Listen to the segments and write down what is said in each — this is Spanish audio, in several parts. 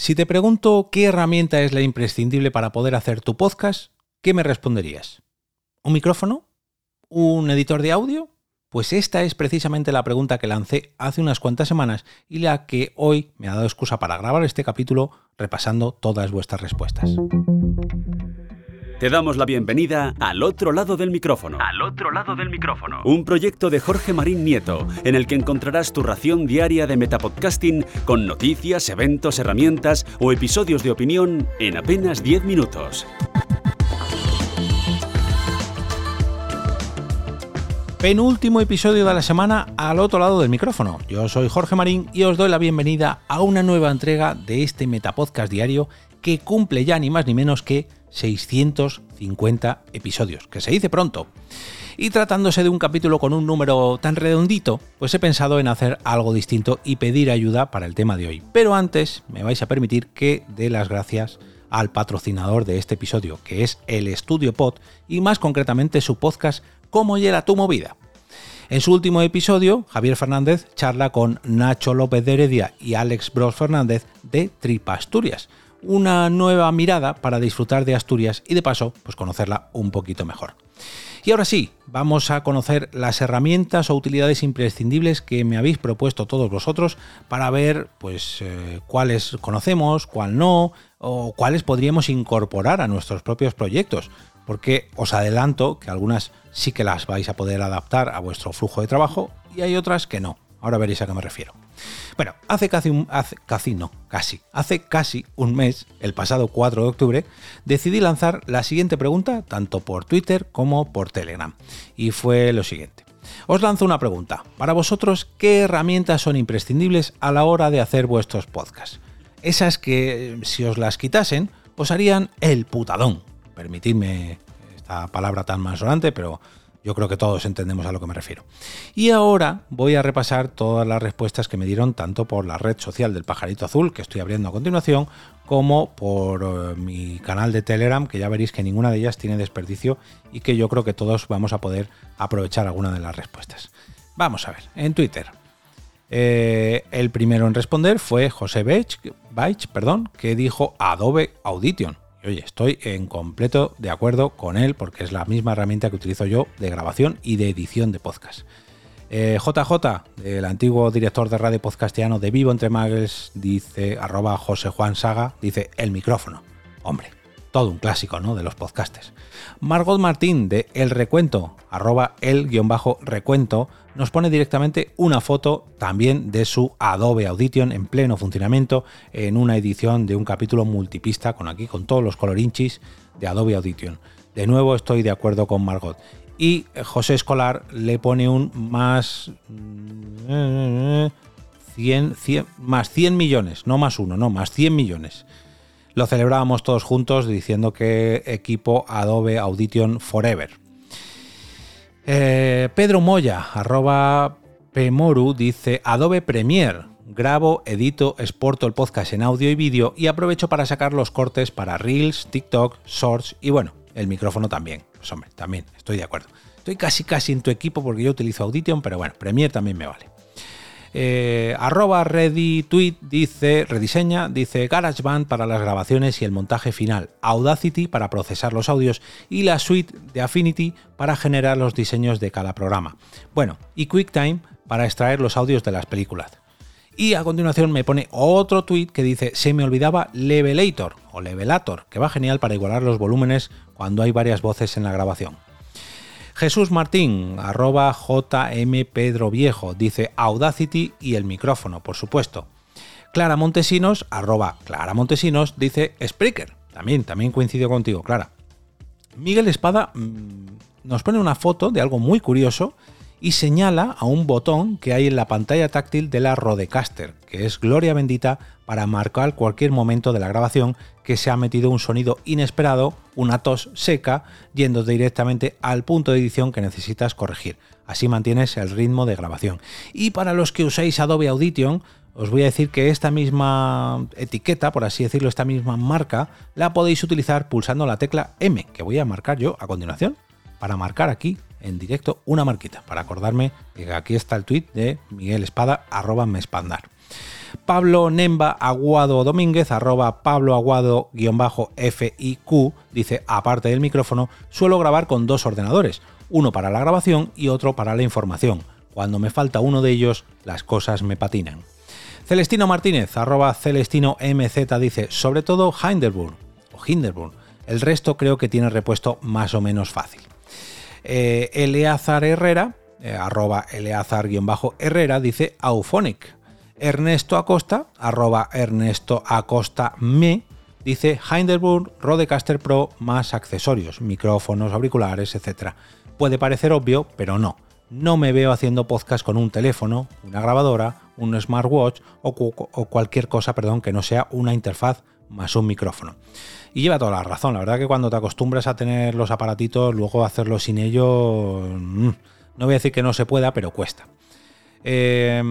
si te pregunto qué herramienta es la imprescindible para poder hacer tu podcast, ¿qué me responderías? ¿Un micrófono? ¿Un editor de audio? Pues esta es precisamente la pregunta que lancé hace unas cuantas semanas y la que hoy me ha dado excusa para grabar este capítulo repasando todas vuestras respuestas. Te damos la bienvenida al otro lado del micrófono. Al otro lado del micrófono. Un proyecto de Jorge Marín Nieto, en el que encontrarás tu ración diaria de metapodcasting con noticias, eventos, herramientas o episodios de opinión en apenas 10 minutos. Penúltimo episodio de la semana al otro lado del micrófono. Yo soy Jorge Marín y os doy la bienvenida a una nueva entrega de este Metapodcast diario que cumple ya ni más ni menos que 650 episodios, que se dice pronto. Y tratándose de un capítulo con un número tan redondito, pues he pensado en hacer algo distinto y pedir ayuda para el tema de hoy. Pero antes me vais a permitir que dé las gracias al patrocinador de este episodio, que es el Estudio Pod y más concretamente su podcast cómo llega tu movida. En su último episodio, Javier Fernández charla con Nacho López de Heredia y Alex Bros Fernández de Tripa Asturias, una nueva mirada para disfrutar de Asturias y de paso, pues conocerla un poquito mejor. Y ahora sí, vamos a conocer las herramientas o utilidades imprescindibles que me habéis propuesto todos vosotros para ver pues eh, cuáles conocemos, cuál no, o cuáles podríamos incorporar a nuestros propios proyectos porque os adelanto que algunas sí que las vais a poder adaptar a vuestro flujo de trabajo y hay otras que no. Ahora veréis a qué me refiero. Bueno, hace casi un hace, casi no, casi. Hace casi un mes, el pasado 4 de octubre, decidí lanzar la siguiente pregunta tanto por Twitter como por Telegram. Y fue lo siguiente. Os lanzo una pregunta. Para vosotros, ¿qué herramientas son imprescindibles a la hora de hacer vuestros podcasts? Esas que, si os las quitasen, os harían el putadón, permitidme esta palabra tan sonante, pero yo creo que todos entendemos a lo que me refiero. Y ahora voy a repasar todas las respuestas que me dieron tanto por la red social del pajarito azul, que estoy abriendo a continuación, como por eh, mi canal de Telegram, que ya veréis que ninguna de ellas tiene desperdicio y que yo creo que todos vamos a poder aprovechar alguna de las respuestas. Vamos a ver, en Twitter. Eh, el primero en responder fue José Baich, perdón, que dijo Adobe Audition oye, estoy en completo de acuerdo con él porque es la misma herramienta que utilizo yo de grabación y de edición de podcast. JJ, eh, el antiguo director de radio podcastiano de Vivo Entre Magles, dice, arroba José Juan Saga, dice el micrófono. Hombre, todo un clásico, ¿no? De los podcastes. Margot Martín de El Recuento, arroba el-recuento, nos pone directamente una foto también de su Adobe Audition en pleno funcionamiento en una edición de un capítulo multipista con aquí con todos los colorinchis de Adobe Audition. De nuevo estoy de acuerdo con Margot. Y José Escolar le pone un más 100, 100, más 100 millones, no más uno, no, más 100 millones. Lo celebrábamos todos juntos diciendo que equipo Adobe Audition Forever. Eh, Pedro Moya, arroba Pemoru, dice Adobe Premiere. Grabo, edito, exporto el podcast en audio y vídeo y aprovecho para sacar los cortes para Reels, TikTok, Shorts y bueno, el micrófono también. Pues hombre, también, estoy de acuerdo. Estoy casi casi en tu equipo porque yo utilizo Audition, pero bueno, Premiere también me vale. Eh, arroba ready tweet dice, rediseña, dice GarageBand para las grabaciones y el montaje final, Audacity para procesar los audios y la suite de Affinity para generar los diseños de cada programa. Bueno, y QuickTime para extraer los audios de las películas. Y a continuación me pone otro tweet que dice, se me olvidaba Levelator o Levelator, que va genial para igualar los volúmenes cuando hay varias voces en la grabación. Jesús Martín, arroba JM Pedro Viejo, dice Audacity y el micrófono, por supuesto. Clara Montesinos, arroba Clara Montesinos, dice Spreaker. También, también coincido contigo, Clara. Miguel Espada mm, nos pone una foto de algo muy curioso y señala a un botón que hay en la pantalla táctil de la Rodecaster, que es gloria bendita para marcar cualquier momento de la grabación que se ha metido un sonido inesperado, una tos seca, yendo directamente al punto de edición que necesitas corregir. Así mantienes el ritmo de grabación. Y para los que usáis Adobe Audition, os voy a decir que esta misma etiqueta, por así decirlo, esta misma marca, la podéis utilizar pulsando la tecla M, que voy a marcar yo a continuación, para marcar aquí en directo una marquita para acordarme que aquí está el tweet de Miguel Espada, arroba mespandar. Pablo Nemba Aguado Domínguez, arroba Pablo Aguado FIQ, dice, aparte del micrófono, suelo grabar con dos ordenadores, uno para la grabación y otro para la información. Cuando me falta uno de ellos, las cosas me patinan. Celestino Martínez, arroba Celestino MZ, dice, sobre todo Hinderburg, o Hinderburg, el resto creo que tiene repuesto más o menos fácil. Eh, Eleazar Herrera, eh, arroba Eleazar-Herrera, dice Auphonic. Ernesto Acosta, arroba Ernesto Acosta me, dice Hinderburg Rodecaster Pro más accesorios, micrófonos, auriculares, etc. Puede parecer obvio, pero no. No me veo haciendo podcast con un teléfono, una grabadora, un smartwatch o, cualquier cosa, perdón, que no sea una interfaz más un micrófono. Y lleva toda la razón, la verdad que cuando te acostumbras a tener los aparatitos, luego hacerlo sin ello, mm, no voy a decir que no se pueda, pero cuesta. Eh,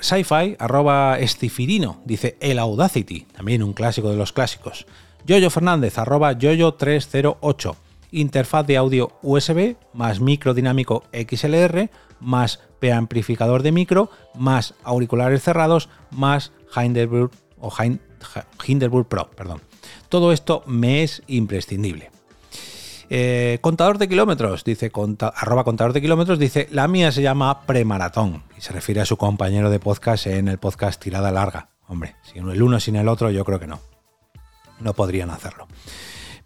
Sci-Fi, arroba estifirino, dice el Audacity, también un clásico de los clásicos. Yoyo Fernández, arroba Yoyo308, interfaz de audio USB, más micro dinámico XLR, más preamplificador de micro, más auriculares cerrados, más Hinderburg o Hinderburg Pro, perdón. Todo esto me es imprescindible. Eh, contador de kilómetros, dice, arroba contador de kilómetros, dice, la mía se llama premaratón y se refiere a su compañero de podcast en el podcast Tirada Larga. Hombre, sin el uno sin el otro, yo creo que no. No podrían hacerlo.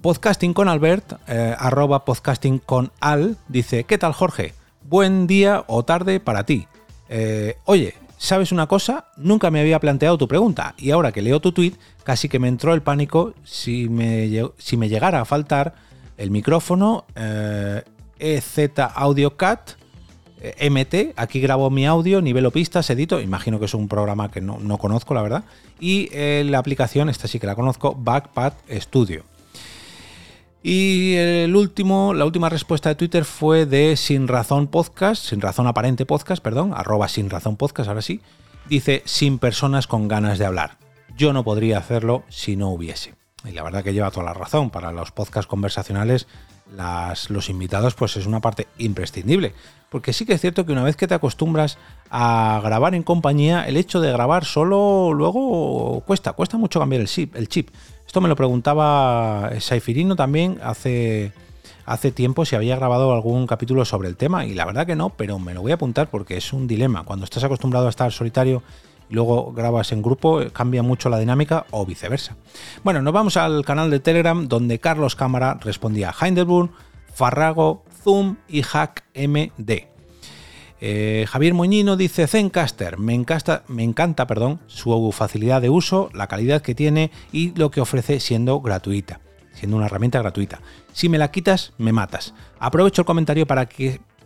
Podcasting con Albert, eh, arroba podcasting con dice, ¿qué tal Jorge? Buen día o tarde para ti. Eh, oye, ¿sabes una cosa? Nunca me había planteado tu pregunta y ahora que leo tu tweet, casi que me entró el pánico si me, si me llegara a faltar el micrófono EZ eh, e Audio Cat eh, MT, aquí grabo mi audio, nivelo pistas, edito, imagino que es un programa que no, conozco, la verdad, y eh, la aplicación, esta sí que la conozco, Backpad Studio. Y el último, la última respuesta de Twitter fue de Sin Razón Podcast, Sin Razón Aparente Podcast, perdón, arroba Sin Razón Podcast, ahora sí, dice Sin personas con ganas de hablar. Yo no podría hacerlo si no hubiese y la verdad que lleva toda la razón, para los podcasts conversacionales los invitados pues es una parte imprescindible, porque sí que es cierto que una vez que te acostumbras a grabar en compañía, el hecho de grabar solo luego cuesta, cuesta mucho cambiar. El chip. Me lo preguntaba Saifirino también hace, hace tiempo si había grabado algún capítulo sobre el tema y la verdad que no, pero me lo voy a apuntar porque es un dilema. Cuando estás acostumbrado a estar solitario luego grabas en grupo, cambia mucho la dinámica o viceversa. Bueno, nos vamos al canal de Telegram donde Carlos Cámara respondía a Hinderburg, Farrago, Zoom y HackMD. Eh, Javier Moñino dice Zencaster, me encanta, su facilidad de uso, la calidad que tiene y lo que ofrece siendo gratuita, siendo una herramienta gratuita. Si me la quitas, me matas. Aprovecho el comentario para,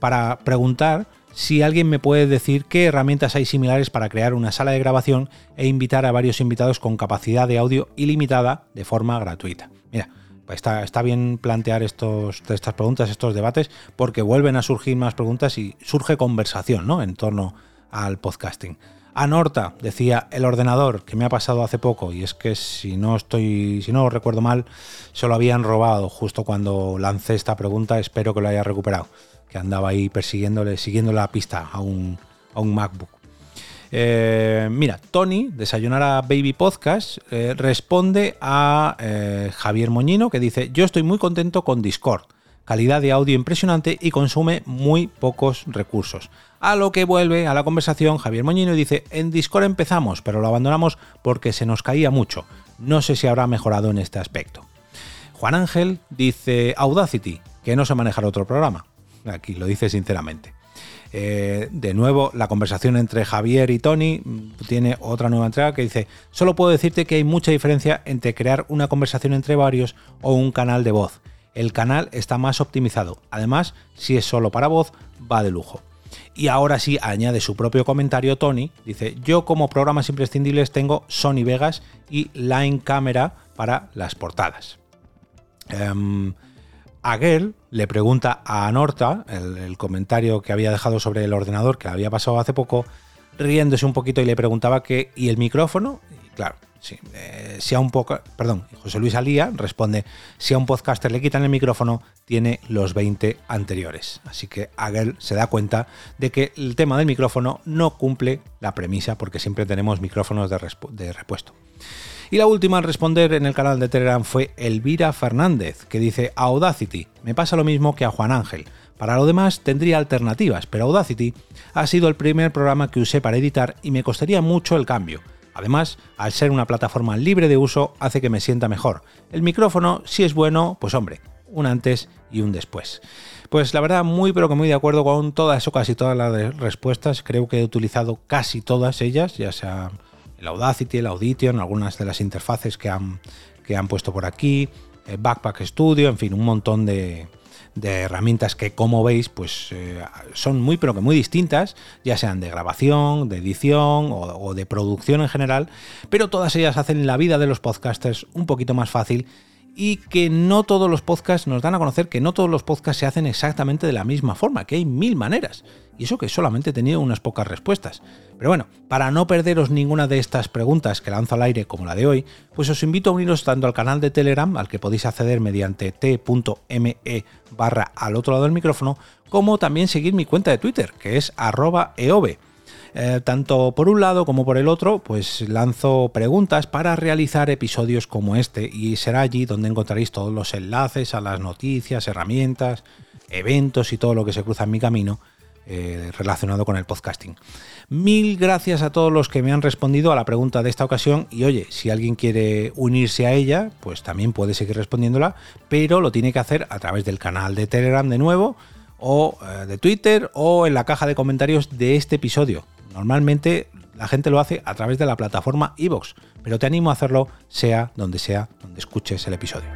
para preguntar si alguien me puede decir qué herramientas hay similares para crear una sala de grabación e invitar a varios invitados con capacidad de audio ilimitada de forma gratuita. Mira, está, bien plantear estos, estas preguntas, estos debates, porque vuelven a surgir más preguntas y surge conversación ¿no? en torno al podcasting. Anorta decía el ordenador que me ha pasado hace poco y es que si no estoy si no recuerdo mal se lo habían robado justo cuando lancé esta pregunta espero que lo haya recuperado que andaba ahí persiguiéndole, siguiendo la pista a un, MacBook. Eh, mira, Tony, Desayunar a Baby Podcast, eh, responde a eh, Javier Moñino que dice, yo estoy muy contento con Discord, calidad de audio impresionante y consume muy pocos recursos. A lo que vuelve a la conversación Javier Moñino y dice, en Discord empezamos, pero lo abandonamos porque se nos caía mucho. No sé si habrá mejorado en este aspecto. Juan Ángel dice Audacity, que no se manejará otro programa aquí lo dice sinceramente. Eh, de nuevo, la conversación entre Javier y Tony tiene otra nueva entrega que dice, solo puedo decirte que hay mucha diferencia entre crear una conversación entre varios o un canal de voz. El canal está más optimizado. Además, si es solo para voz, va de lujo. Y ahora sí, añade su propio comentario Tony, dice, yo como programas imprescindibles tengo Sony Vegas y Line Camera para las portadas. Em, Aguel le pregunta a Anorta, el, comentario que había dejado sobre el ordenador que había pasado hace poco, riéndose un poquito y le preguntaba que, ¿y el micrófono? Y claro, Sí, eh, si a un poco, perdón, José Luis Alía responde, si a un podcaster le quitan el micrófono, tiene los 20 anteriores. Así que Agel se da cuenta de que el tema del micrófono no cumple la premisa porque siempre tenemos micrófonos de repuesto. Y la última en responder en el canal de Telegram fue Elvira Fernández, que dice Audacity, me pasa lo mismo que a Juan Ángel. Para lo demás tendría alternativas, pero Audacity ha sido el primer programa que usé para editar y me costaría mucho el cambio. Además, al ser una plataforma libre de uso, hace que me sienta mejor. El micrófono, si es bueno, pues hombre, un antes y un después. Pues la verdad, muy pero que muy de acuerdo con todas o casi todas las respuestas. Creo que he utilizado casi todas ellas, ya sea el Audacity, el Audition, algunas de las interfaces que han, que han puesto por aquí, el Backpack Studio, en fin, un montón de, de herramientas que como veis pues eh, son muy pero que muy distintas, ya sean de grabación, de edición o, o de producción en general, pero todas ellas hacen la vida de los podcasters un poquito más fácil y que no todos los podcasts nos dan a conocer que no todos los podcasts se hacen exactamente de la misma forma, que hay mil maneras. Y eso que solamente he tenido unas pocas respuestas. Pero bueno, para no perderos ninguna de estas preguntas que lanzo al aire como la de hoy, pues os invito a uniros tanto al canal de Telegram, al que podéis acceder mediante t.me barra al otro lado del micrófono, como también seguir mi cuenta de Twitter, que es arroba eh, tanto por un lado como por el otro, pues lanzo preguntas para realizar episodios como este y será allí donde encontraréis todos los enlaces a las noticias, herramientas, eventos y todo lo que se cruza en mi camino eh, relacionado con el podcasting. Mil gracias a todos los que me han respondido a la pregunta de esta ocasión y oye, si alguien quiere unirse a ella, pues también puede seguir respondiéndola, pero lo tiene que hacer a través del canal de Telegram de nuevo o eh, de Twitter o en la caja de comentarios de este episodio. Normalmente la gente lo hace a través de la plataforma iVoox, pero te animo a hacerlo sea donde sea donde escuches el episodio.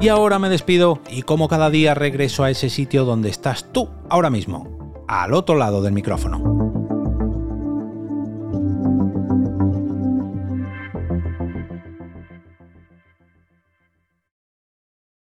Y ahora me despido y como cada día regreso a ese sitio donde estás tú ahora mismo, al otro lado del micrófono.